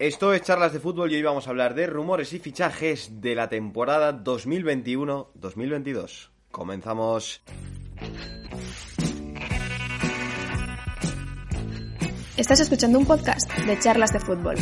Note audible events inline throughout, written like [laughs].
Esto es Charlas de Fútbol y hoy vamos a hablar de rumores y fichajes de la temporada 2021-2022. Comenzamos. Estás escuchando un podcast de Charlas de Fútbol.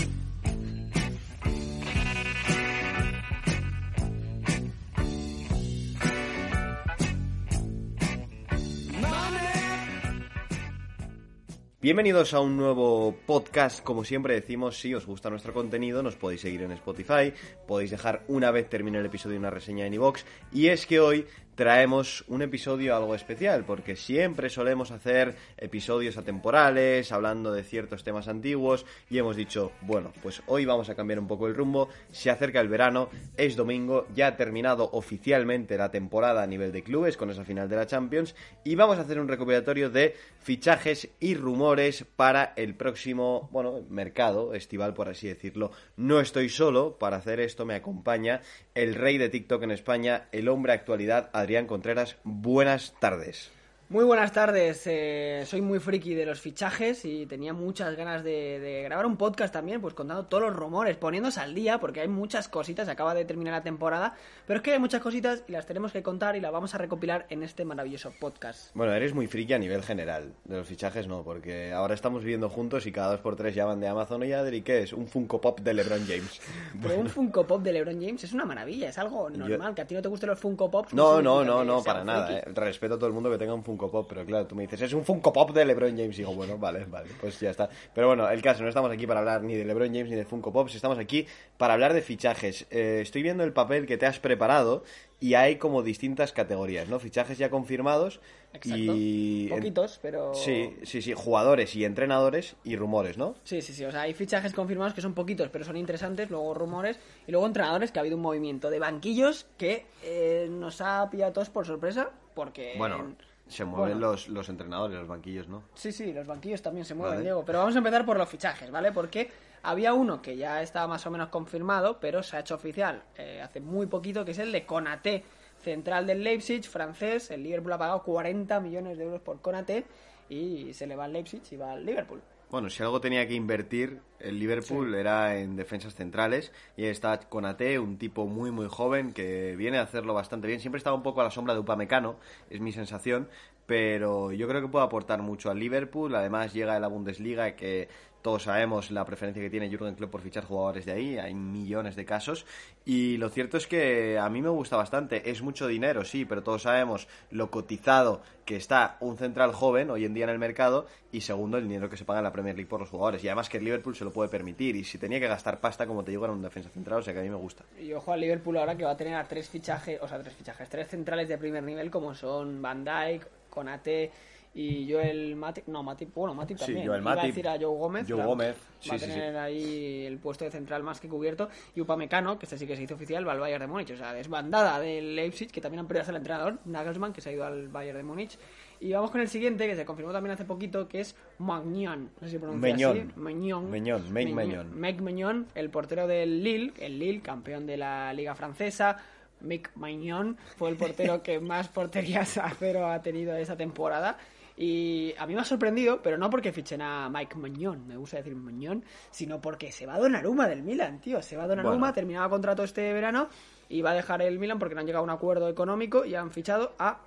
Bienvenidos a un nuevo podcast. Como siempre decimos, si os gusta nuestro contenido, nos podéis seguir en Spotify, podéis dejar una vez termine el episodio una reseña en iVoox. Y es que hoy traemos un episodio algo especial, porque siempre solemos hacer episodios atemporales, hablando de ciertos temas antiguos, y hemos dicho, bueno, pues hoy vamos a cambiar un poco el rumbo, se acerca el verano, es domingo, ya ha terminado oficialmente la temporada a nivel de clubes con esa final de la Champions, y vamos a hacer un recopilatorio de fichajes y rumores para el próximo, bueno, mercado estival, por así decirlo. No estoy solo, para hacer esto me acompaña el rey de TikTok en España, el hombre actualidad, Adrián Contreras. Buenas tardes. Muy buenas tardes, eh, soy muy friki de los fichajes y tenía muchas ganas de, de, grabar un podcast también, pues contando todos los rumores, poniéndose al día, porque hay muchas cositas, acaba de terminar la temporada, pero es que hay muchas cositas y las tenemos que contar y las vamos a recopilar en este maravilloso podcast. Bueno, eres muy friki a nivel general, de los fichajes no, porque ahora estamos viviendo juntos y cada dos por tres llaman de Amazon y Adri, ¿qué es? Un Funko Pop de LeBron James. [laughs] Pero bueno. un Funko Pop de LeBron James es una maravilla, es algo normal, Yo... que a ti no te gusten los Funko Pops. No, no, no, no, para nada, eh. respeto a todo el mundo que tenga un Funko Pop, pero claro, tú me dices, es un Funko Pop de LeBron James. Y digo, bueno, vale, vale, pues ya está. Pero bueno, el caso, no estamos aquí para hablar ni de LeBron James ni de Funko Pops, estamos aquí para hablar de fichajes. Eh, estoy viendo el papel que te has preparado y hay como distintas categorías, ¿no? Fichajes ya confirmados Exacto. y... Poquitos, pero... Sí, sí, sí, jugadores y entrenadores y rumores, ¿no? Sí, sí, sí, o sea, hay fichajes confirmados que son poquitos, pero son interesantes, luego rumores y luego entrenadores que ha habido un movimiento de banquillos que eh, nos ha pillado a todos por sorpresa porque... Bueno... Se mueven bueno. los, los entrenadores, los banquillos, ¿no? Sí, sí, los banquillos también se mueven, vale. Diego. Pero vamos a empezar por los fichajes, ¿vale? Porque había uno que ya estaba más o menos confirmado, pero se ha hecho oficial eh, hace muy poquito, que es el de Konaté, central del Leipzig, francés. El Liverpool ha pagado 40 millones de euros por Konaté y se le va al Leipzig y va al Liverpool. Bueno, si algo tenía que invertir el Liverpool sí. era en defensas centrales y está Conate, un tipo muy muy joven que viene a hacerlo bastante bien. Siempre estaba un poco a la sombra de Upamecano, es mi sensación, pero yo creo que puede aportar mucho al Liverpool. Además llega de la Bundesliga que todos sabemos la preferencia que tiene Jurgen Klopp por fichar jugadores de ahí, hay millones de casos y lo cierto es que a mí me gusta bastante, es mucho dinero, sí, pero todos sabemos lo cotizado que está un central joven hoy en día en el mercado y segundo el dinero que se paga en la Premier League por los jugadores y además que el Liverpool se lo puede permitir y si tenía que gastar pasta como te digo era un defensa central, o sea que a mí me gusta. Y ojo al Liverpool ahora que va a tener a tres fichajes, o sea, tres fichajes, tres centrales de primer nivel como son Van Dijk, Konate y Joel Matip, no, Matip, bueno, Matip también. Sí, Joel Iba Matip, a decir a Joe Gómez. Joe claro, Gómez, va sí, a sí, tener sí. ahí el puesto de central más que cubierto. Y Upamecano, que este sí que se hizo oficial, va al Bayern de Múnich. O sea, desbandada del Leipzig, que también han perdido hasta el entrenador, Nagelsmann, que se ha ido al Bayern de Múnich. Y vamos con el siguiente, que se confirmó también hace poquito, que es Magnan. No sé si pronuncia Meñón. así. Meñón. Meñón, Mike Meñón. El portero del Lille, el Lille, campeón de la Liga Francesa. Mick Magnon fue el portero [laughs] que más porterías a cero ha tenido esa temporada. Y a mí me ha sorprendido, pero no porque fichen a Mike Magnon, me gusta decir Magnon, sino porque se va a Donnarumma del Milan, tío. Se va Donnarumma, Bueno. terminaba contrato este verano y va a dejar el Milan porque no han llegado a un acuerdo económico y han fichado a...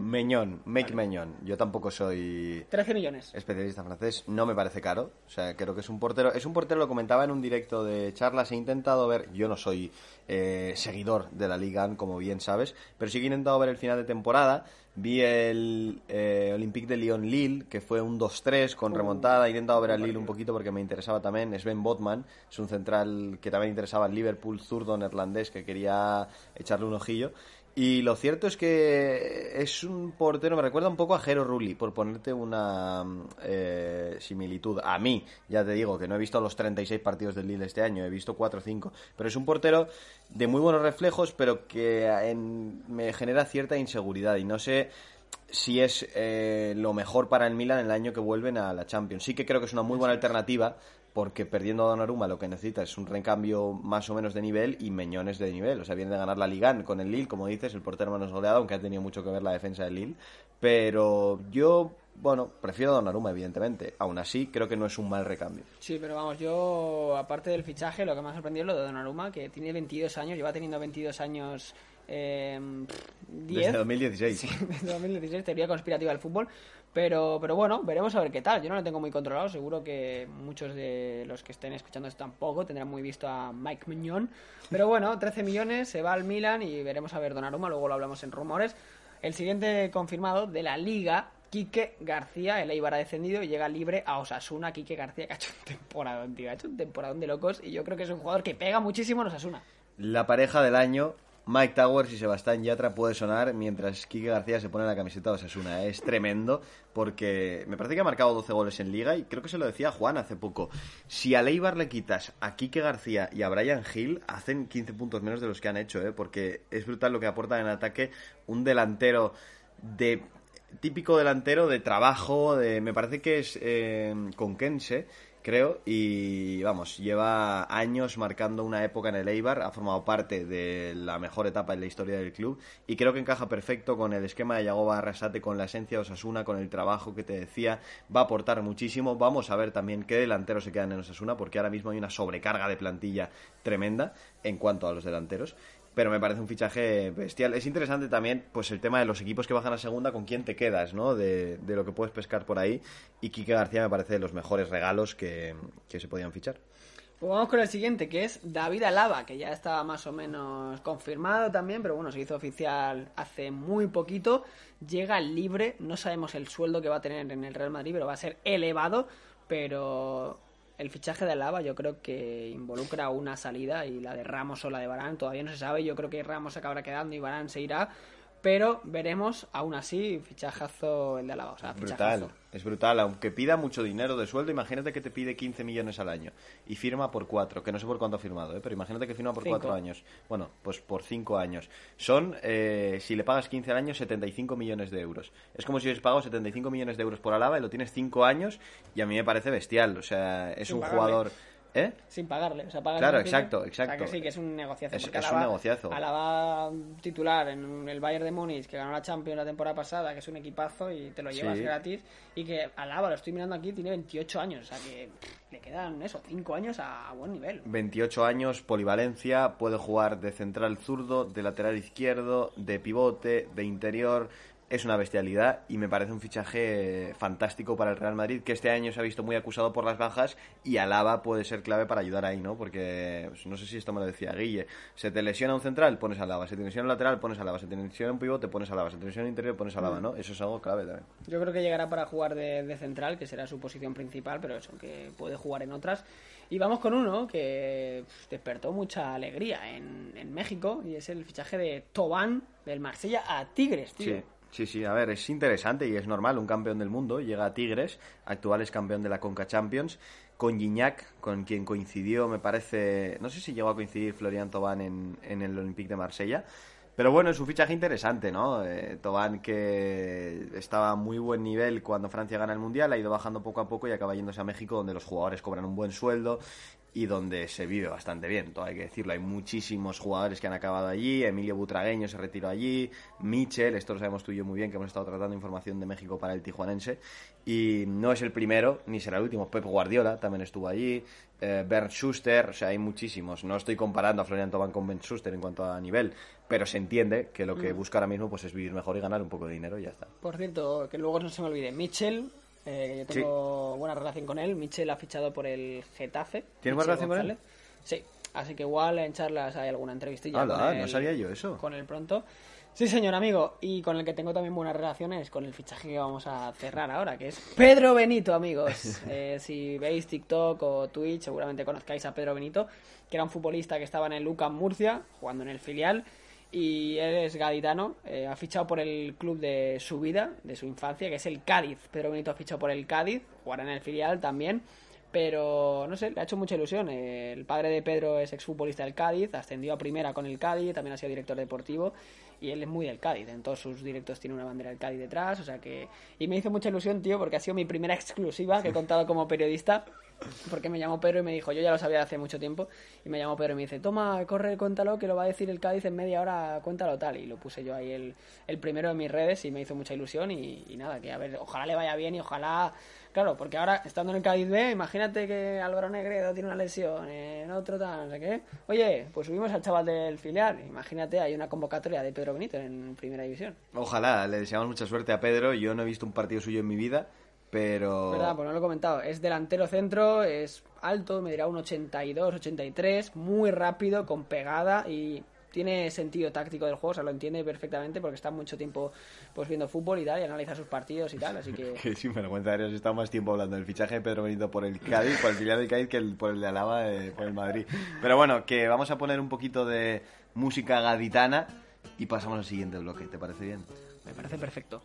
Meñón, Make Meñón. Yo tampoco soy 13 millones. especialista francés, no me parece caro. O sea, creo que es un portero. Es un portero, lo comentaba en un directo de charlas. He intentado ver. Yo no soy eh, seguidor de la Liga, como bien sabes, pero sí que he intentado ver el final de temporada. Vi el eh, Olympique de Lyon Lille, que fue un 2-3 con remontada. He intentado ver al Lille un poquito porque me interesaba también. Es Ben Botman, es un central que también interesaba al Liverpool, zurdo neerlandés, que quería echarle un ojillo. Y lo cierto es que es un portero, me recuerda un poco a Jero Rulli, por ponerte una eh, similitud. A mí, ya te digo, que no he visto los 36 partidos del Lille este año, he visto 4 o 5. Pero es un portero de muy buenos reflejos, pero que me genera cierta inseguridad. Y no sé si es eh, lo mejor para el Milan el año que vuelven a la Champions. Sí que creo que es una muy buena alternativa, porque perdiendo a Donnarumma lo que necesita es un recambio más o menos de nivel y Meñones de nivel. O sea, viene de ganar la Liga con el Lille, como dices, el portero menos goleado, aunque ha tenido mucho que ver la defensa del Lille. Pero yo, bueno, prefiero a Donnarumma, evidentemente. Aún así, creo que no es un mal recambio. Sí, pero vamos, yo, aparte del fichaje, lo que me ha sorprendido es lo de Donnarumma, que tiene 22 años, lleva teniendo 22 años... Eh, 10. Desde 2016. Sí, [laughs] desde 2016, teoría conspirativa del fútbol. Pero, pero bueno, veremos a ver qué tal. Yo no lo tengo muy controlado. Seguro que muchos de los que estén escuchando esto tampoco tendrán muy visto a Mike Mignon. Pero bueno, 13 millones, se va al Milan y veremos a ver Donnarumma. Luego lo hablamos en rumores. El siguiente confirmado de la Liga, Quique García. El Eibar ha descendido y llega libre a Osasuna. Quique García, que ha hecho un temporadón, tío. Ha hecho un temporadón de locos y yo creo que es un jugador que pega muchísimo en Osasuna. La pareja del año Mike Towers y Sebastián Yatra puede sonar mientras Kike García se pone la camiseta de Osasuna. Es tremendo porque me parece que ha marcado 12 goles en liga y creo que se lo decía Juan hace poco. Si a Leibar le quitas a Kike García y a Brian Hill, hacen 15 puntos menos de los que han hecho, ¿eh? porque es brutal lo que aporta en ataque un delantero de típico delantero de trabajo, de me parece que es eh, conquense creo, y vamos, lleva años marcando una época en el Eibar, ha formado parte de la mejor etapa en la historia del club y creo que encaja perfecto con el esquema de Yagoba Arrasate, con la esencia de Osasuna, con el trabajo que te decía, va a aportar muchísimo. Vamos a ver también qué delanteros se quedan en Osasuna, porque ahora mismo hay una sobrecarga de plantilla tremenda en cuanto a los delanteros pero me parece un fichaje bestial. Es interesante también pues el tema de los equipos que bajan a segunda, con quién te quedas, ¿no? De, lo que puedes pescar por ahí. Y Quique García me parece de los mejores regalos que, se podían fichar. Pues vamos con el siguiente, que es David Alaba, que ya estaba más o menos confirmado también, pero bueno, se hizo oficial hace muy poquito. Llega libre, no sabemos el sueldo que va a tener en el Real Madrid, pero va a ser elevado, pero el fichaje de Alaba yo creo que involucra una salida y la de Ramos o la de Barán todavía no se sabe. Yo creo que Ramos se acabará quedando y Barán se irá. Pero veremos, aún así, fichajazo el de Alaba. O brutal, es brutal. Aunque pida mucho dinero de sueldo, imagínate que te pide 15 millones al año y firma por 4, que no sé por cuánto ha firmado, ¿eh? pero imagínate que firma por 4 años. Bueno, pues por 5 años. Son, eh, si le pagas 15 al año, 75 millones de euros. Es como si hubieses pagado 75 millones de euros por Alaba y lo tienes 5 años y a mí me parece bestial. O sea, es un jugador... ¿Eh? Sin pagarle. O sea, claro, exacto, exacto. que sí, que es un negociazo. Es, un negociazo. Alaba titular en el Bayern de Múnich, que ganó la Champions la temporada pasada, que es un equipazo y te lo llevas gratis. Y que Alaba, lo estoy mirando aquí, tiene 28 años. O sea que le quedan eso, 5 años a, buen nivel. 28 años, polivalencia, puede jugar de central zurdo, de lateral izquierdo, de pivote, de interior es una bestialidad y me parece un fichaje fantástico para el Real Madrid que este año se ha visto muy acusado por las bajas y Alaba puede ser clave para ayudar ahí, ¿no? Porque pues, no sé si esto me lo decía Guille, se te lesiona un central, pones Alaba, se te lesiona un lateral, pones Alaba, se te lesiona un pivote, pones Alaba, se te lesiona un interior, pones Alaba, ¿no? Eso es algo clave también. Yo creo que llegará para jugar de, central, que será su posición principal, pero eso, que puede jugar en otras. Y vamos con uno que despertó mucha alegría en, en México y es el fichaje de Tobán del Marsella a Tigres, tío. Sí. Sí, sí, a ver, es interesante y es normal, un campeón del mundo llega a Tigres, actual es campeón de la Conca Champions, con Gignac, con quien coincidió, me parece, no sé si llegó a coincidir Florian Tobán en, en el Olympique de Marsella, pero bueno, es un fichaje interesante, ¿no? Eh, Tobán que estaba a muy buen nivel cuando Francia gana el Mundial, ha ido bajando poco a poco y acaba yéndose a México donde los jugadores cobran un buen sueldo y donde se vive bastante bien, todo hay que decirlo. Hay muchísimos jugadores que han acabado allí, Emilio Butragueño se retiró allí, Michel, esto lo sabemos tú y yo muy bien, que hemos estado tratando información de México para el tijuanense, y no es el primero, ni será el último. Pep Guardiola también estuvo allí, eh, Bernd Schuster, o sea, hay muchísimos. No estoy comparando a Florian Tobán con Bernd Schuster en cuanto a nivel, pero se entiende que lo que mm. busca ahora mismo pues es vivir mejor y ganar un poco de dinero y ya está. Por cierto, que luego no se me olvide, Michel eh, yo tengo buena relación con él. Michel ha fichado por el Getafe. ¿Tienes buena relación con él? Sí, así que igual en charlas hay alguna entrevistilla. no sabía yo eso. Con él pronto. Sí, señor amigo. Y con el que tengo también buenas relaciones, con el fichaje que vamos a cerrar ahora, que es Pedro Benito, amigos. [laughs] Eh, si veis TikTok o Twitch, seguramente conozcáis a Pedro Benito, que era un futbolista que estaba en el Lucas Murcia, jugando en el filial y él es gaditano, eh, ha fichado por el club de su vida, de su infancia, que es el Cádiz. Pedro Benito ha fichado por el Cádiz, jugará en el filial también, pero no sé, le ha hecho mucha ilusión. El padre de Pedro es exfutbolista del Cádiz, ascendió a primera con el Cádiz, también ha sido director deportivo y él es muy del Cádiz. En todos sus directos tiene una bandera del Cádiz detrás, o sea que... Y me hizo mucha ilusión, tío, porque ha sido mi primera exclusiva que he contado como periodista, porque me llamó Pedro y me dijo, yo ya lo sabía hace mucho tiempo, y me llamó Pedro y me dice, toma, corre, cuéntalo, que lo va a decir el Cádiz en media hora, cuéntalo tal. Y lo puse yo ahí el, el primero en mis redes y me hizo mucha ilusión y, y nada, que a ver, ojalá le vaya bien y ojalá Claro, porque ahora, estando en el Cádiz B, imagínate que Álvaro Negredo tiene una lesión, en otro tal, no sé qué. Oye, pues subimos al chaval del filial. Imagínate, hay una convocatoria de Pedro Benito en Primera División. Ojalá, le deseamos mucha suerte a Pedro. Yo no he visto un partido suyo en mi vida, pero... Verdad, pues no lo he comentado. Es delantero centro, es alto, medirá un 82, 83, muy rápido, con pegada y tiene sentido táctico del juego, o sea, lo entiende perfectamente porque está mucho tiempo pues viendo fútbol y tal, y analiza sus partidos y tal, así que... [laughs] que sin vergüenza, has estado más tiempo hablando del fichaje de Pedro Benito por el Cádiz, por el filial del Cádiz, que el, por el de Alaba, eh, por el Madrid. Pero bueno, que vamos a poner un poquito de música gaditana y pasamos al siguiente bloque, ¿te parece bien? Me parece perfecto.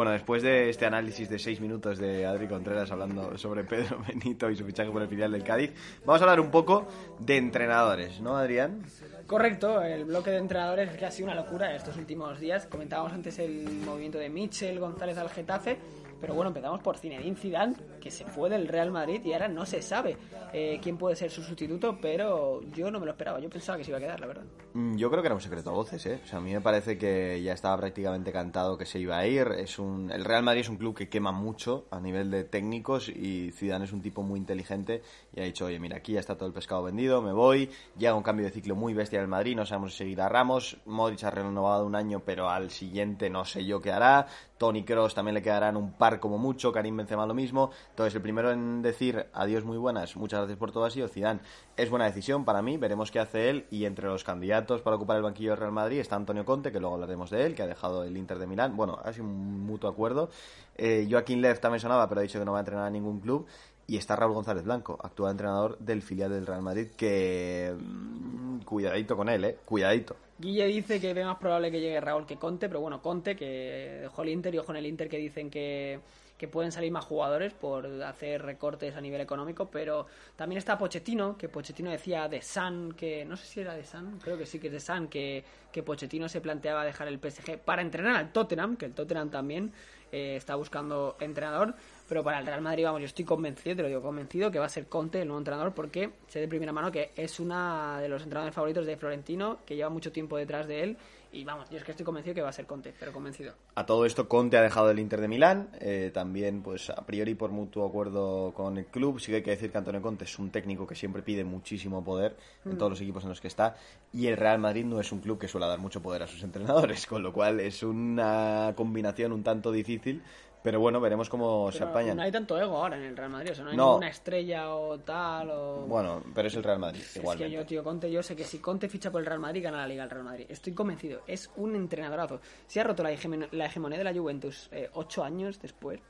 Bueno, después de este análisis de seis minutos de Adri Contreras hablando sobre Pedro [laughs] Benito y su fichaje por el filial del Cádiz, vamos a hablar un poco de entrenadores, ¿no, Adrián? Correcto, el bloque de entrenadores es que ha sido una locura estos últimos días. Comentábamos antes el movimiento de Michel González al Getafe pero bueno, empezamos por Zinedine Zidane, que se fue del Real Madrid y ahora no se sabe eh, quién puede ser su sustituto, pero yo no me lo esperaba. Yo pensaba que se iba a quedar, la verdad. Mm, yo creo que era un secreto a voces, ¿eh? O sea, a mí me parece que ya estaba prácticamente cantado que se iba a ir. Es un... El Real Madrid es un club que quema mucho a nivel de técnicos y Zidane es un tipo muy inteligente y ha dicho, oye, mira, aquí ya está todo el pescado vendido, me voy. Llega un cambio de ciclo muy bestia del Madrid, no sabemos si seguirá Ramos. Modric ha renovado un año, pero al siguiente no sé yo qué hará. Tony Cross también le quedarán un par como mucho, Karim Benzema lo mismo. Entonces, el primero en decir adiós muy buenas, muchas gracias por todo ha sido Zidane. Es buena decisión para mí, veremos qué hace él y entre los candidatos para ocupar el banquillo del Real Madrid está Antonio Conte, que luego hablaremos de él, que ha dejado el Inter de Milán. Bueno, ha sido un mutuo acuerdo. Eh, Joaquín Lev también sonaba, pero ha dicho que no va a entrenar a ningún club. Y está Raúl González Blanco, actual entrenador del filial del Real Madrid, que... Mm, cuidadito con él, ¿eh? Cuidadito. Guille dice que ve más probable que llegue Raúl que Conte, pero bueno, Conte, que dejó el Inter y ojo en el Inter que dicen que, que pueden salir más jugadores por hacer recortes a nivel económico, pero también está Pochettino, que Pochettino decía de San, que no sé si era de San, creo que sí que es de San, que, que Pochettino se planteaba dejar el PSG para entrenar al Tottenham, que el Tottenham también eh, está buscando entrenador. Pero para el Real Madrid, vamos, yo estoy convencido, te lo digo convencido, que va a ser Conte el nuevo entrenador porque sé de primera mano que es uno de los entrenadores favoritos de Florentino, que lleva mucho tiempo detrás de él. Y vamos, yo es que estoy convencido que va a ser Conte, pero convencido. A todo esto, Conte ha dejado el Inter de Milán, eh, también, pues a priori por mutuo acuerdo con el club. Sí que hay que decir que Antonio Conte es un técnico que siempre pide muchísimo poder en todos los equipos en los que está. Y el Real Madrid no es un club que suele dar mucho poder a sus [laughs] entrenadores, con lo cual es una combinación un tanto difícil pero bueno, veremos cómo se apañan. No hay tanto ego ahora en el Real Madrid, o sea, no hay ninguna estrella o tal. O... Bueno, pero es el Real Madrid, igual. Es que yo, tío, Conte, yo sé que si Conte ficha por el Real Madrid, gana la Liga el Real Madrid. Estoy convencido, es un entrenadorazo. Si ha roto la, hegemonía de la Juventus eh, ocho años después,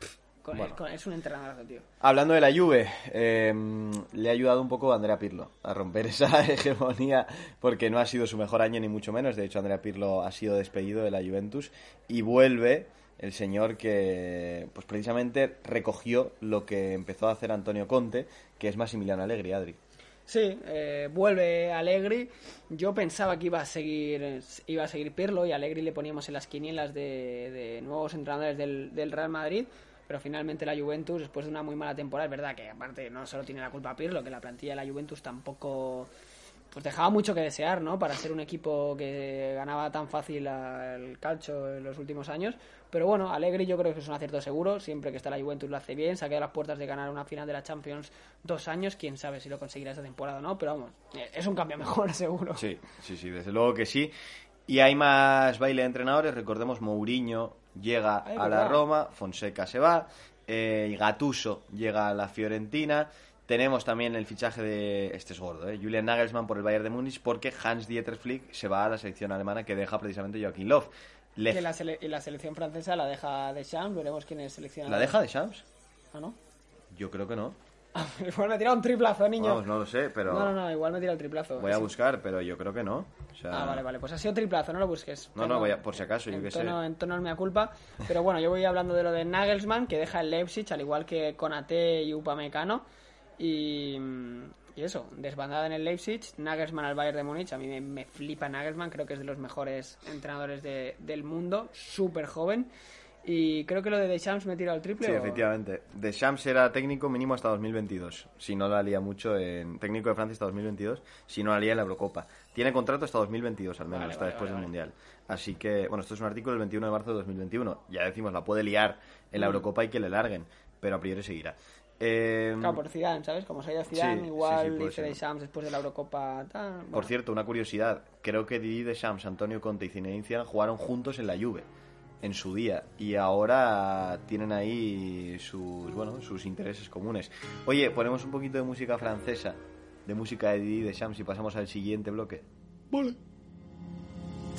es un entrenadorazo, tío. Hablando de la Juve, eh, le ha ayudado un poco a Andrea Pirlo a romper [laughs] esa hegemonía, porque no ha sido su mejor año, ni mucho menos. De hecho, Andrea Pirlo ha sido despedido de la Juventus y vuelve el señor que pues precisamente recogió lo que empezó a hacer Antonio Conte, que es Massimiliano Allegri, Adri. Sí, eh, vuelve Allegri. Yo pensaba que iba a seguir iba a seguir Pirlo y Allegri le poníamos en las quinielas de, nuevos entrenadores del, del, Real Madrid, pero finalmente la Juventus, después de una muy mala temporada, es verdad que aparte no solo tiene la culpa Pirlo, que la plantilla de la Juventus tampoco pues dejaba mucho que desear, ¿no? Para ser un equipo que ganaba tan fácil el calcio en los últimos años. Pero bueno, Alegri yo creo que es un acierto seguro. Siempre que está la Juventus lo hace bien. Se ha quedado a las puertas de ganar una final de la Champions dos años. Quién sabe si lo conseguirá esa temporada o no. Pero vamos, eh, es un cambio mejor, [laughs] seguro. Sí, sí, sí, desde luego que sí. Y hay más baile de entrenadores. Recordemos, Mourinho llega a la Roma, Fonseca se va, eh, Gatuso llega a la Fiorentina. Tenemos también el fichaje de, este es gordo, ¿eh? Julian Nagelsmann por el Bayern de Múnich porque Hans Dieter Flick se va a la selección alemana que deja precisamente Joachim Löw. Le- Que la sele- y la selección francesa la deja de Champs, veremos quién es seleccionado. ¿La deja de Shams? Ah, ¿no? Yo creo que no. [laughs] igual me tira un triplazo, niño. Vamos, no lo sé, pero No, no, no, igual me tira el triplazo. voy a Sí. buscar, pero yo creo que no. O sea, Ah, vale, vale, pues ha sido triplazo, no lo busques. No, no, voy a- por si acaso, yo qué sé. En tono es mea culpa. Pero bueno, yo voy hablando de lo de Nagelsmann, que deja el Leipzig, al igual que Konate y Upamecano. Y, y eso, desbandada en el Leipzig, Nagelsmann al Bayern de Múnich. A mí me, me flipa Nagelsmann, creo que es de los mejores entrenadores de- del mundo, súper joven. Y creo que lo de Deschamps me tira el triple. Sí, o- efectivamente. De Shams era técnico mínimo hasta 2022. Si no la lía mucho en. Técnico de Francia hasta 2022. Si no la lía en la Eurocopa. Tiene contrato hasta 2022, al menos, Vale, hasta vale, después vale, del. Mundial. Así que, bueno, esto es un artículo del 21 de marzo de 2021. Ya decimos, la puede liar en la Mm. Eurocopa y que le larguen. Pero a priori seguirá. Eh, Claro, por Zidane, ¿sabes? Como se ha ido Zidane, Sí, igual sí, sí, dice. Deschamps después de la Eurocopa. Tal, Por bueno. cierto, una curiosidad. Creo que Didi Deschamps, Antonio Conte y Zinedine Zidane jugaron juntos en la Juve en su día y ahora tienen ahí sus bueno sus intereses comunes. Oye, ponemos un poquito de música francesa, de música de Didi Deschamps y pasamos al siguiente bloque.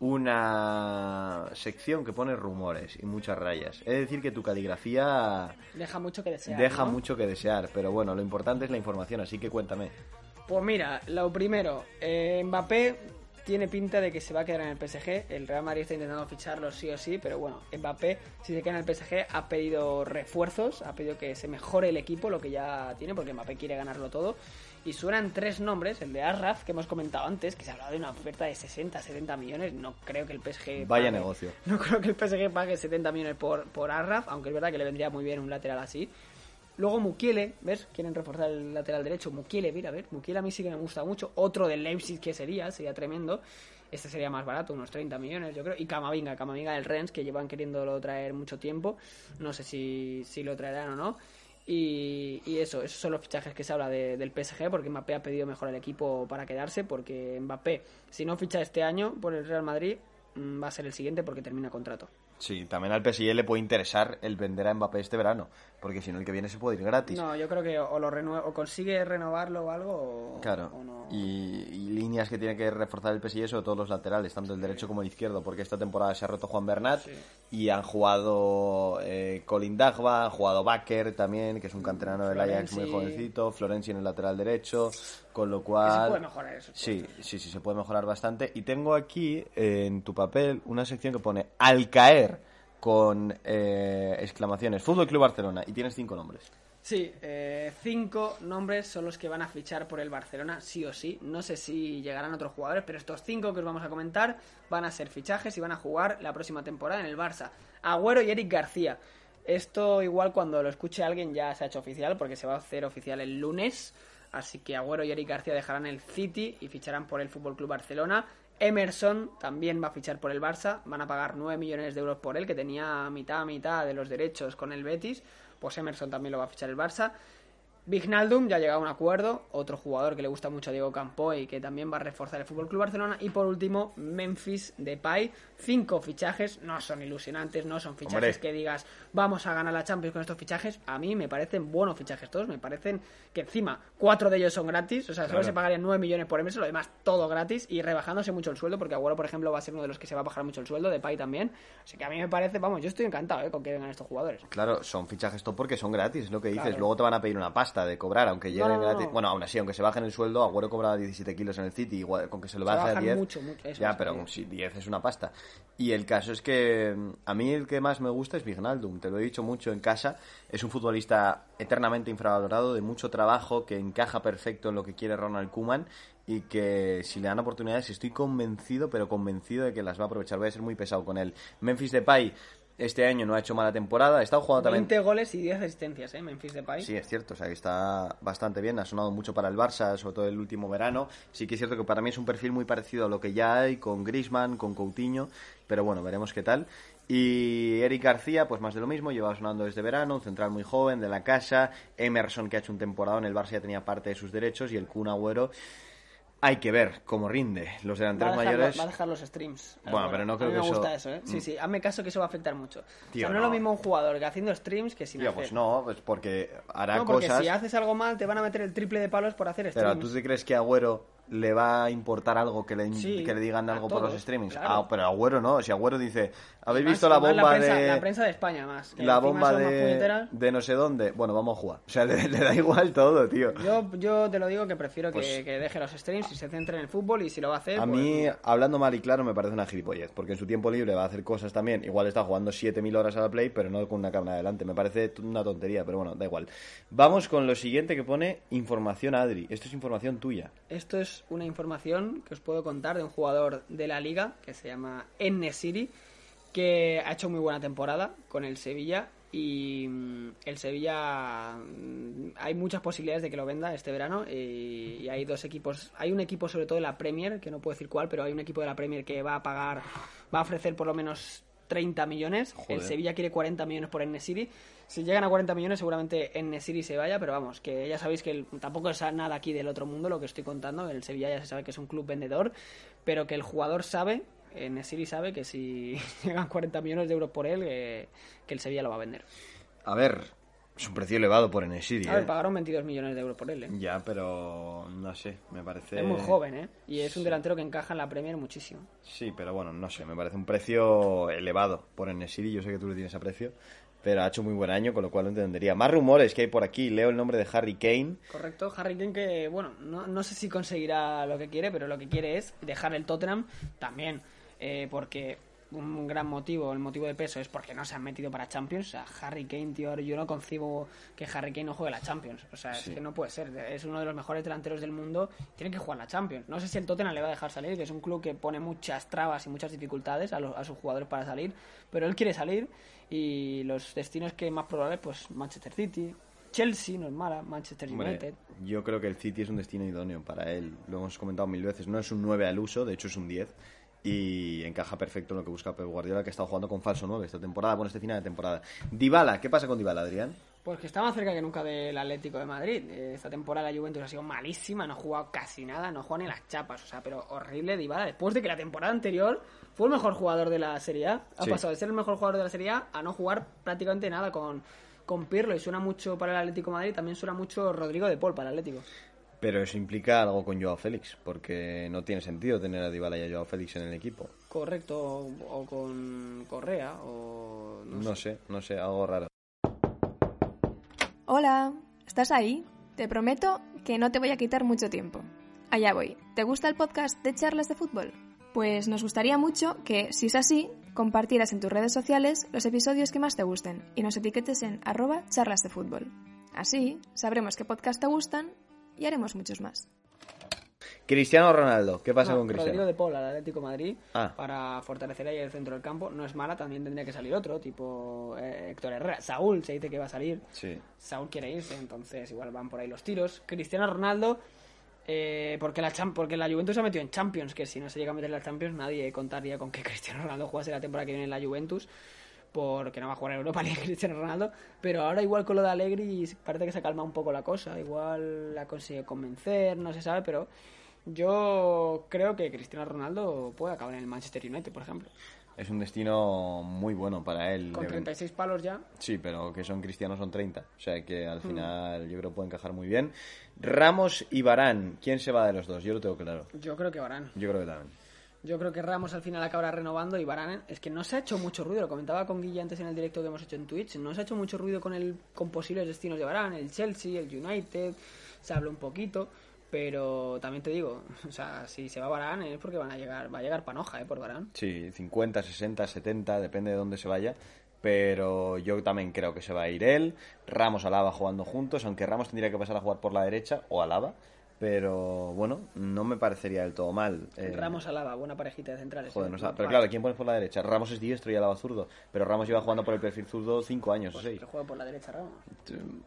una sección que pone rumores y muchas rayas. Es decir, que tu caligrafía Deja mucho que desear. deja ¿no? mucho que desear, pero bueno, lo importante es la información, así que cuéntame. Pues mira, lo primero, eh, Mbappé tiene pinta de que se va a quedar en el PSG. El Real Madrid está intentando ficharlo sí o sí, pero bueno, Mbappé, si se queda en el PSG, ha pedido refuerzos, ha pedido que se mejore el equipo, lo que ya tiene, porque Mbappé quiere ganarlo todo. Y suenan tres nombres, el de Arraf, que hemos comentado antes, que se ha hablado de una oferta de 60, 70 millones. No creo que el PSG. Vaya pague- negocio. [laughs] No creo que el PSG pague 70 millones por, por Arraf, aunque es verdad que le vendría muy bien un lateral así. Luego Mukiele, ¿ves? Quieren reforzar el lateral derecho. Mukiele, mira, a ver, Mukiele a mí sí que me gusta mucho. Otro del Leipzig que sería, sería tremendo. Este sería más barato, unos 30 millones, yo creo. Y Camavinga, Camavinga del Rennes, que llevan queriéndolo traer mucho tiempo. No sé si, si lo traerán o no. Y, eso, esos son los fichajes que se habla de- del PSG, porque Mbappé ha pedido mejor el equipo para quedarse, porque Mbappé, si no ficha este año por el Real Madrid, mm, va a ser el siguiente porque termina contrato. Sí, también al PSG le puede interesar el vender a Mbappé este verano, porque si no el que viene se puede ir gratis. No, yo creo que o lo renue- o consigue renovarlo o algo o, Claro, o no. y, y líneas que tiene que reforzar el PSG sobre todo los laterales, tanto el derecho como el izquierdo, porque esta temporada se ha roto Juan Bernat y han jugado eh, Colin Dagba, han jugado Bakker también, que es un canterano del Ajax muy jovencito, Florenzi en el lateral derecho, con lo cual... se puede mejorar eso. Sí, sí, sí, se puede mejorar bastante. Y tengo aquí eh, en tu papel una sección que pone al caer con eh, exclamaciones Fútbol Club Barcelona y tienes cinco nombres. Sí, eh, cinco nombres son los que van a fichar por el Barcelona, sí o sí. No sé si llegarán otros jugadores, pero estos cinco que os vamos a comentar van a ser fichajes y van a jugar la próxima temporada en el Barça. Agüero y Eric García. Esto igual cuando lo escuche alguien ya se ha hecho oficial, porque se va a hacer oficial el lunes. Así que Agüero y Eric García dejarán el City y ficharán por el Fútbol Club Barcelona. Emerson también va a fichar por el Barça, van a pagar 9 millones de euros por él, que tenía mitad a mitad de los derechos con el Betis, pues Emerson también lo va a fichar el Barça. Vignaldum ya ha llegado a un acuerdo, otro jugador que le gusta mucho a Diego Campoy, que también va a reforzar el Fútbol Club Barcelona. Y por último, Memphis Depay. Cinco fichajes, no son ilusionantes, no son fichajes Hombre. que digas vamos a ganar la Champions con estos fichajes. A mí me parecen buenos fichajes todos, me parecen que encima cuatro de ellos son gratis, o sea, solo Claro. se pagarían 9 millones por Emerson, lo demás todo gratis y rebajándose mucho el sueldo, porque Agüero, por ejemplo, va a ser uno de los que se va a bajar mucho el sueldo, Depay también. Así que a mí me parece, vamos, yo estoy encantado ¿eh? con que vengan estos jugadores. Claro, son fichajes top porque son gratis, es lo que dices. Claro. Luego te van a pedir una pasta de cobrar, aunque lleguen No, no, no. gratis. Bueno, aún así, aunque se bajen el sueldo, Agüero cobraba 17 kilos en el City, igual, con que se lo baje a bajan 10. mucho, mucho, eso ya, pero sí. si 10 es una pasta. Y el caso es que mm, a mí el que más me gusta es Vignaldum, te lo he dicho mucho en casa. Es un futbolista eternamente infravalorado, de mucho trabajo, que encaja perfecto en lo que quiere Ronald Koeman y que si le dan oportunidades estoy convencido, pero convencido de que las va a aprovechar. Voy a ser muy pesado con él. Memphis Depay Este año no ha hecho mala temporada. Ha estado jugando también. 20 goles y 10 asistencias, ¿eh? Memphis Depay. Sí, es cierto, o sea, que está bastante bien, ha sonado mucho para el Barça, sobre todo el último verano. Sí que es cierto que para mí es un perfil muy parecido a lo que ya hay con Griezmann, con Coutinho, pero bueno, veremos qué tal. Y Eric García, pues más de lo mismo, lleva sonando desde verano, un central muy joven, de la casa, Emerson que ha hecho un temporada en el Barça ya tenía parte de sus derechos y el Kun Agüero hay que ver cómo rinde. Los Va delanteros dejar, mayores... va a dejar los streams. Bueno, pero no creo a mí que me eso- gusta eso, ¿eh? Sí, Mm. sí, hazme caso que eso va a afectar mucho. o Tío, sea, no, no. es lo mismo un jugador que haciendo streams que sin Tío, hacer. pues no, pues porque hará No, porque cosas... si haces algo mal te van a meter el triple de palos por hacer Pero streams. ¿tú te crees que Agüero le va a importar algo que le, Sí, que le digan algo por los streamings? claro. Ah, pero Agüero no. Si Agüero dice, ¿habéis Más- visto la bomba prensa, de... La prensa de España más. que la bomba de, de no sé dónde? Bueno, vamos a jugar. O sea, le, le da igual todo, tío. Yo, yo te lo digo que prefiero que, Pues- que deje los streams y se centre en el fútbol y si lo va a hacer... A pues, mí, hablando mal y claro, me parece una gilipollez, porque en su tiempo libre va a hacer cosas también. Igual está jugando 7.000 horas a la Play, pero no con una cámara adelante. Me parece una tontería, pero bueno, da igual. Vamos con lo siguiente que pone información Adri. Esto es información tuya. Esto es una información que os puedo contar de un jugador de la liga que se llama City que ha hecho muy buena temporada con el Sevilla y mm, el Sevilla mm, hay muchas posibilidades de que lo venda este verano y, hay dos equipos, hay un equipo sobre todo de la Premier, que no puedo decir cuál, pero hay un equipo de la Premier que va a pagar, va a ofrecer por lo menos 30 millones, el Joder. Sevilla quiere 40 millones por City si llegan a 40 millones seguramente City se vaya, pero vamos, que ya sabéis que el- tampoco es nada aquí del otro mundo lo que estoy contando, el Sevilla ya se sabe que es un club vendedor, pero que el jugador sabe, City sabe que si [laughs] llegan 40 millones de euros por él, que, que el Sevilla lo va a vender. A ver, es un precio elevado por Enesiri, A ver, ¿eh? pagaron 22 millones de euros por él, ¿eh? Ya, pero no sé, me parece... Es muy joven, ¿eh? Y es un delantero que encaja en la Premier muchísimo. Sí, pero bueno, no sé, me parece un precio elevado por Enesiri. Yo sé que tú le tienes aprecio, pero ha hecho muy buen año, con lo cual lo entendería. Más rumores que hay por aquí. Leo el nombre de Harry Kane. Correcto, Harry Kane que, bueno, no, no sé si conseguirá lo que quiere, pero lo que quiere es dejar el Tottenham también, eh, porque un gran motivo, el motivo de peso es porque no se han metido para Champions. O sea, Harry Kane, tío, yo no concibo que Harry Kane no juegue la Champions. O sea, Sí. es que no puede ser. Es uno de los mejores delanteros del mundo, tiene que jugar la Champions. No sé si el Tottenham le va a dejar salir, que es un club que pone muchas trabas y muchas dificultades a, los- a sus jugadores para salir, pero él quiere salir y los destinos que más probables, pues Manchester City, Chelsea, no es mala, Manchester United. yo creo que el City es un destino idóneo para él. Lo hemos comentado mil veces. No es un 9 al uso, de hecho es un 10. Y encaja perfecto en lo que busca Pep Guardiola, que ha estado jugando con falso 9 esta temporada, bueno, este final de temporada. Dybala, ¿qué pasa con Dybala, Adrián? Pues que está más cerca que nunca del Atlético de Madrid. Eh, Esta temporada la Juventus ha sido malísima, no ha jugado casi nada, no ha jugado ni las chapas, o sea, pero horrible Dybala. Después de que la temporada anterior fue el mejor jugador de la Serie A, ha Sí. pasado de ser el mejor jugador de la Serie A a no jugar prácticamente nada con, con Pirlo y suena mucho para el Atlético de Madrid, también suena mucho Rodrigo de Paul para el Atlético. Pero eso implica algo con Joao Félix, porque no tiene sentido tener a Dybala y a Joao Félix en el equipo. Correcto, o, o con Correa, o no, No sé, no sé, algo raro. Hola, ¿estás ahí? Te prometo que no te voy a quitar mucho tiempo. Allá voy. ¿Te gusta el podcast de charlas de fútbol? Pues nos gustaría mucho que, si es así, compartieras en tus redes sociales los episodios que más te gusten y nos etiquetes en arroba charlas de fútbol. Así sabremos qué podcast te gustan y haremos muchos más. Cristiano Ronaldo, ¿qué pasa No, con Rodrigo Cristiano? de Paul al Atlético de Madrid Ah. para fortalecer ahí el centro del campo. No es mala, también tendría que salir otro, tipo eh, Héctor Herrera. Saúl se dice que va a salir. Sí. Saúl quiere irse, entonces igual van por ahí los tiros. Cristiano Ronaldo, eh, porque, la Cham- porque la Juventus se ha metido en Champions, que si no se llega a meter en la Champions nadie contaría con que [laughs] Cristiano Ronaldo jugase la temporada que viene en la Juventus. Porque no va a jugar en Europa [laughs] League Cristiano Ronaldo. Pero ahora igual con lo de Allegri parece que se calma un poco la cosa. Igual la consigue convencer, no se sabe, pero yo creo que Cristiano Ronaldo puede acabar en el Manchester United, por ejemplo. Es un destino muy bueno para él. Con Le- 36 palos ya. Sí, pero que son cristianos son 30. O sea que al final yo creo que puede encajar muy bien. Ramos y Barán, ¿quién se va de los dos? Yo lo tengo claro. Yo creo que Varane. Yo creo que también. Yo creo que Ramos al final acabará renovando y Varane es que no se ha hecho mucho ruido, lo comentaba con Guille antes en el directo que hemos hecho en Twitch, no se ha hecho mucho ruido con el con posibles destinos de Varane, el Chelsea, el United, se habla un poquito, pero también te digo, o sea, si se va Varane es porque van a llegar, va a llegar panoja, eh, por Varane. Sí, 50, 60, 70, depende de dónde se vaya. Pero yo también creo que se va a ir él. Ramos Alaba jugando juntos, aunque Ramos tendría que pasar a jugar por la derecha o Alaba. Pero bueno, no me parecería del todo mal. Eh, Ramos Alaba, buena parejita de centrales. Joder, ¿eh? no sa- pero claro, ¿quién pones por la derecha? Ramos es diestro y Alaba zurdo, pero Ramos lleva jugando por el perfil zurdo cinco años o seis. Pero juega por la derecha Ramos.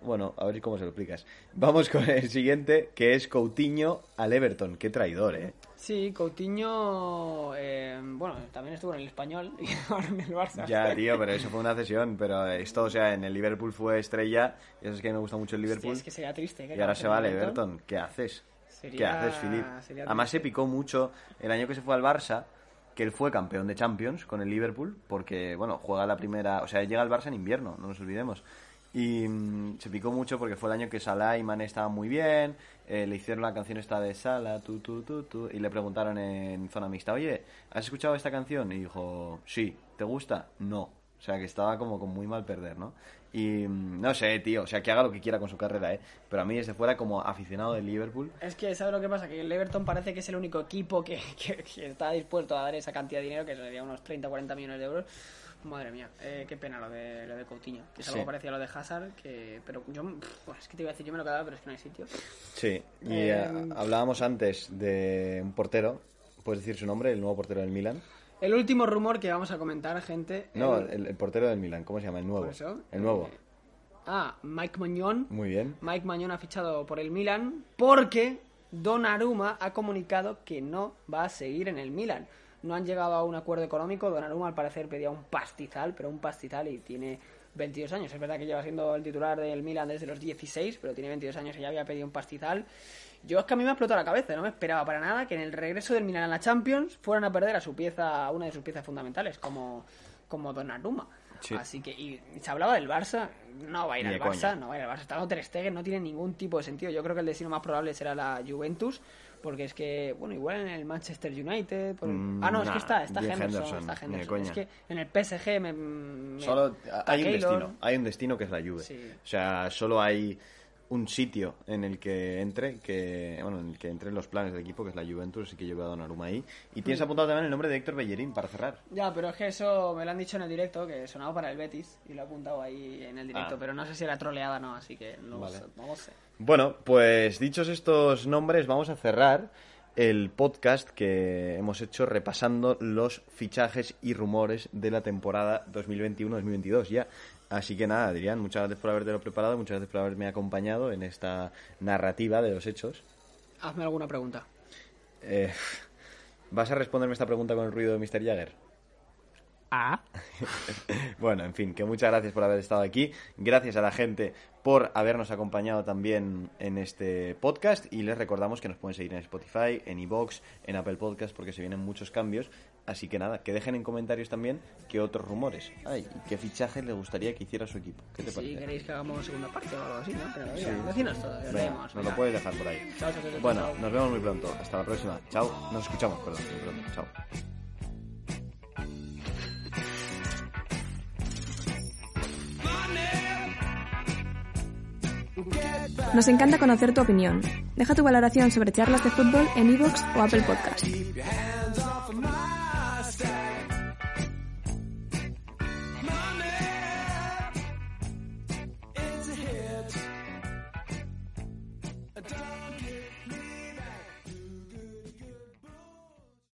Bueno, a ver cómo se lo explicas. Vamos con el siguiente, que es Coutinho al Everton. Qué traidor, ¿eh? Sí, Coutinho, eh, bueno, también estuvo en el Español [laughs] y ahora en el Barça. Ya, tío, pero eso fue una cesión. Pero esto, o sea, en el Liverpool fue estrella. Y eso es que me gusta mucho el Hostia, Liverpool. es que sería triste. que Y ahora se va al Everton. ¿Qué haces? Sería- ¿Qué haces, Filip? Además se picó mucho el año que se fue al Barça, que él fue campeón de Champions con el Liverpool, porque, bueno, juega la primera... O sea, llega al Barça en invierno, no nos olvidemos. Y mm, se picó mucho porque fue el año que Salah y Mané estaban muy bien, eh, le hicieron la canción esta de Salah, tu, tu, tu, tu, y le preguntaron en zona mixta, oye, ¿has escuchado esta canción? Y dijo, sí, ¿te gusta? No. O sea, que estaba como con muy mal perder, ¿no? Y mm, no sé, tío, o sea, que haga lo que quiera con su carrera, ¿eh? Pero a mí desde fuera, como aficionado del Liverpool, Es que, ¿sabes lo que pasa? Que el Everton parece que es el único equipo que, [laughs] que- que está dispuesto a dar esa cantidad de dinero, que sería unos 30 o 40 millones de euros. Madre mía, eh, qué pena lo de, lo de Coutinho. Que es algo parecido a lo de Hazard, que, pero yo, es que te iba a decir, yo me lo quedaba, pero es que no hay sitio. Sí, y Eh, eh, hablábamos antes de un portero, ¿puedes decir su nombre? El nuevo portero del Milan. El último rumor que vamos a comentar, gente. No, el- el, el portero del Milan, ¿cómo se llama? El nuevo. por eso, El nuevo. eh, ah, Mike Mañón. Muy bien. Mike Mañón ha fichado por el Milan porque Donnarumma ha comunicado que no va a seguir en el Milan. No han llegado a un acuerdo económico. Donnarumma al parecer pedía un pastizal, pero un pastizal y tiene 22 años. Es verdad que lleva siendo el titular del Milan desde los 16, pero tiene 22 años y ya había pedido un pastizal. Yo es que a mí me ha explotado la cabeza, no me esperaba para nada que en el regreso del Milan a la Champions fueran a perder a su pieza, a una de sus piezas fundamentales, como, como Donnarumma. Sí. Así que, y se hablaba del Barça, no va a ir Ni al Barça, coña. no va a ir al Barça. Está Ter Stegen, no tiene ningún tipo de sentido. Yo creo que el destino más probable será la Juventus, porque es que, bueno, igual en el Manchester United. por- Mm, ah, no, es que está, está Henderson, Henderson, está Henderson. Es que en el PSG me. me- Solo hay un destino, hay un destino que es la Juve. Sí. O sea, solo hay un sitio en el que entre, que bueno, en el que entre en los planes del equipo, que es la Juventus, así que yo veo a Donnarumma ahí. Y tienes apuntado también el nombre de Héctor Bellerín para cerrar. Ya, pero es que eso me lo han dicho en el directo, que sonaba para el Betis, y lo he apuntado ahí en el directo, Ah. pero no sé si era troleada o no, así que no, Vale. sé, no lo sé. Bueno, pues dichos estos nombres, vamos a cerrar el podcast que hemos hecho repasando los fichajes y rumores de la temporada 2021-2022 ya. Así que nada, Adrián, muchas gracias por habértelo preparado, muchas gracias por haberme acompañado en esta narrativa de los hechos. Hazme alguna pregunta. Eh, ¿Vas a responderme esta pregunta con el ruido de Mr. Jagger? Ah. [laughs] Bueno, en fin, que muchas gracias por haber estado aquí. Gracias a la gente por habernos acompañado también en este podcast. Y les recordamos que nos pueden seguir en Spotify, en iBox, en Apple Podcast, porque se vienen muchos cambios. Así que nada, que dejen en comentarios también qué otros rumores hay y qué fichajes les gustaría que hiciera su equipo. ¿Qué te Si parece? queréis que hagamos segunda parte o algo así, ¿no? Pero Sí. oiga, decinos todo, ya Venga, veremos, nos lo puedes dejar por ahí. Chao, chao, chao, chao, Bueno, nos vemos muy pronto. Hasta la próxima. Chao. Nos escuchamos, perdón, muy pronto. Chao. Nos encanta conocer tu opinión. Deja tu valoración sobre charlas de fútbol en iVoox o Apple Podcast.